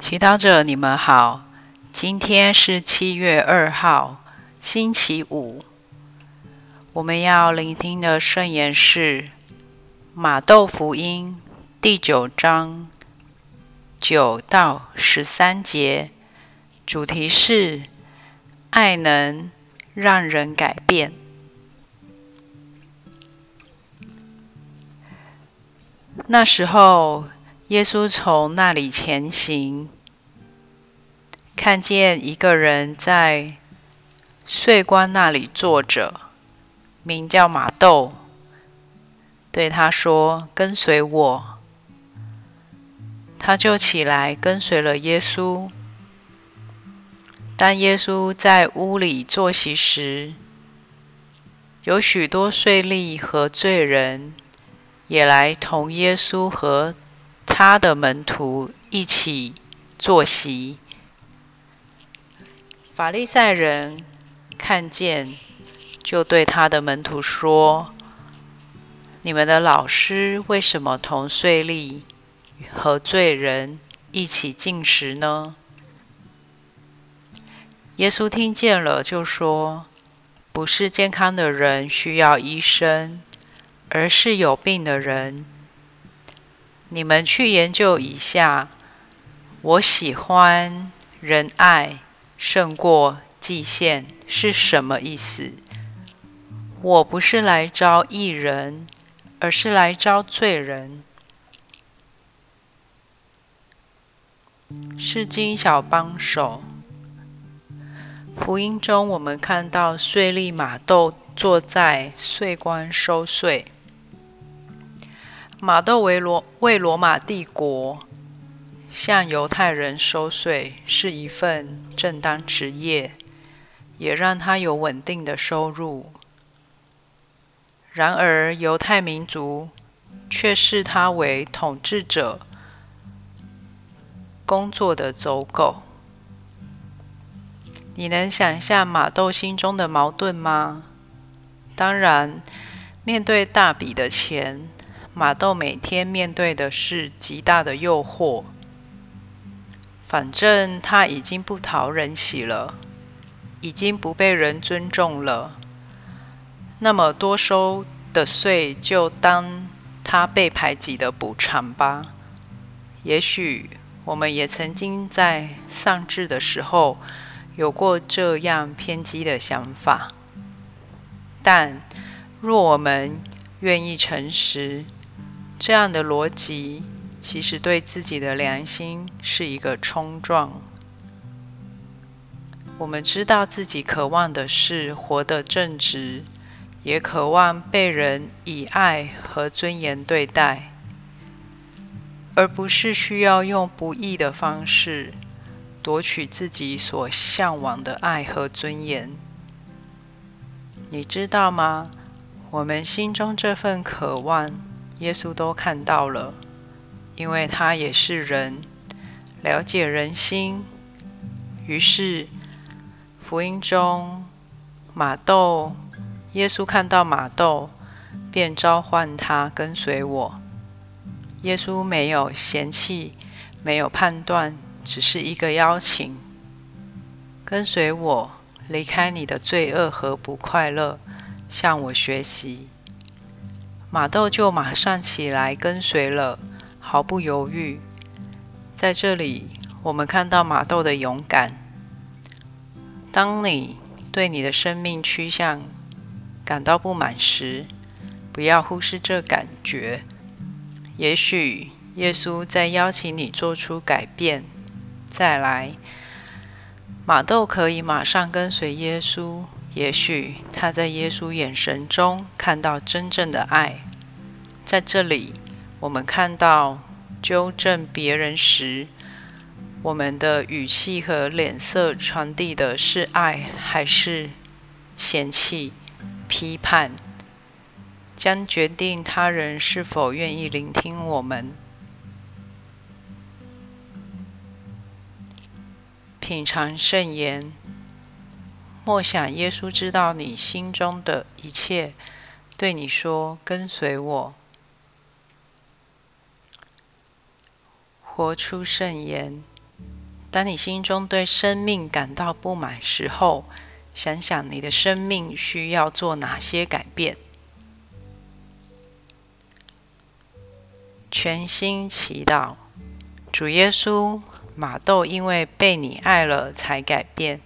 祈祷者，你们好。今天是七月二号，星期五。我们要聆听的圣言是《马窦福音》第九章九到十三节，主题是爱能让人改变。那时候。耶稣从那里前行，看见一个人在税官那里坐着，名叫马窦，对他说：“跟随我。”他就起来跟随了耶稣。当耶稣在屋里坐席时，有许多税吏和罪人也来同耶稣和。他的门徒一起坐席。法利赛人看见，就对他的门徒说：“你们的老师为什么同税吏和罪人一起进食呢？”耶稣听见了，就说：“不是健康的人需要医生，而是有病的人。”你们去研究一下，我喜欢仁爱胜过祭献是什么意思？我不是来招义人，而是来招罪人。是金小帮手。福音中，我们看到税吏马窦坐在税官收税。马窦为罗为罗马帝国向犹太人收税是一份正当职业，也让他有稳定的收入。然而，犹太民族却视他为统治者工作的走狗。你能想象马窦心中的矛盾吗？当然，面对大笔的钱。马豆每天面对的是极大的诱惑。反正他已经不讨人喜了，已经不被人尊重了。那么多收的税，就当他被排挤的补偿吧。也许我们也曾经在丧志的时候有过这样偏激的想法。但若我们愿意诚实，这样的逻辑其实对自己的良心是一个冲撞。我们知道自己渴望的是活得正直，也渴望被人以爱和尊严对待，而不是需要用不义的方式夺取自己所向往的爱和尊严。你知道吗？我们心中这份渴望。耶稣都看到了，因为他也是人，了解人心。于是福音中，马窦，耶稣看到马窦，便召唤他跟随我。耶稣没有嫌弃，没有判断，只是一个邀请：跟随我，离开你的罪恶和不快乐，向我学习。马豆就马上起来跟随了，毫不犹豫。在这里，我们看到马豆的勇敢。当你对你的生命趋向感到不满时，不要忽视这感觉。也许耶稣在邀请你做出改变。再来，马豆可以马上跟随耶稣。也许他在耶稣眼神中看到真正的爱。在这里，我们看到纠正别人时，我们的语气和脸色传递的是爱还是嫌弃、批判，将决定他人是否愿意聆听我们。品尝圣言。莫想耶稣知道你心中的一切，对你说：“跟随我，活出圣言。”当你心中对生命感到不满时候，想想你的生命需要做哪些改变。全心祈祷，主耶稣，马豆因为被你爱了才改变，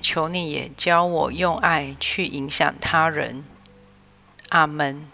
求你也教我用爱去影响他人。阿门。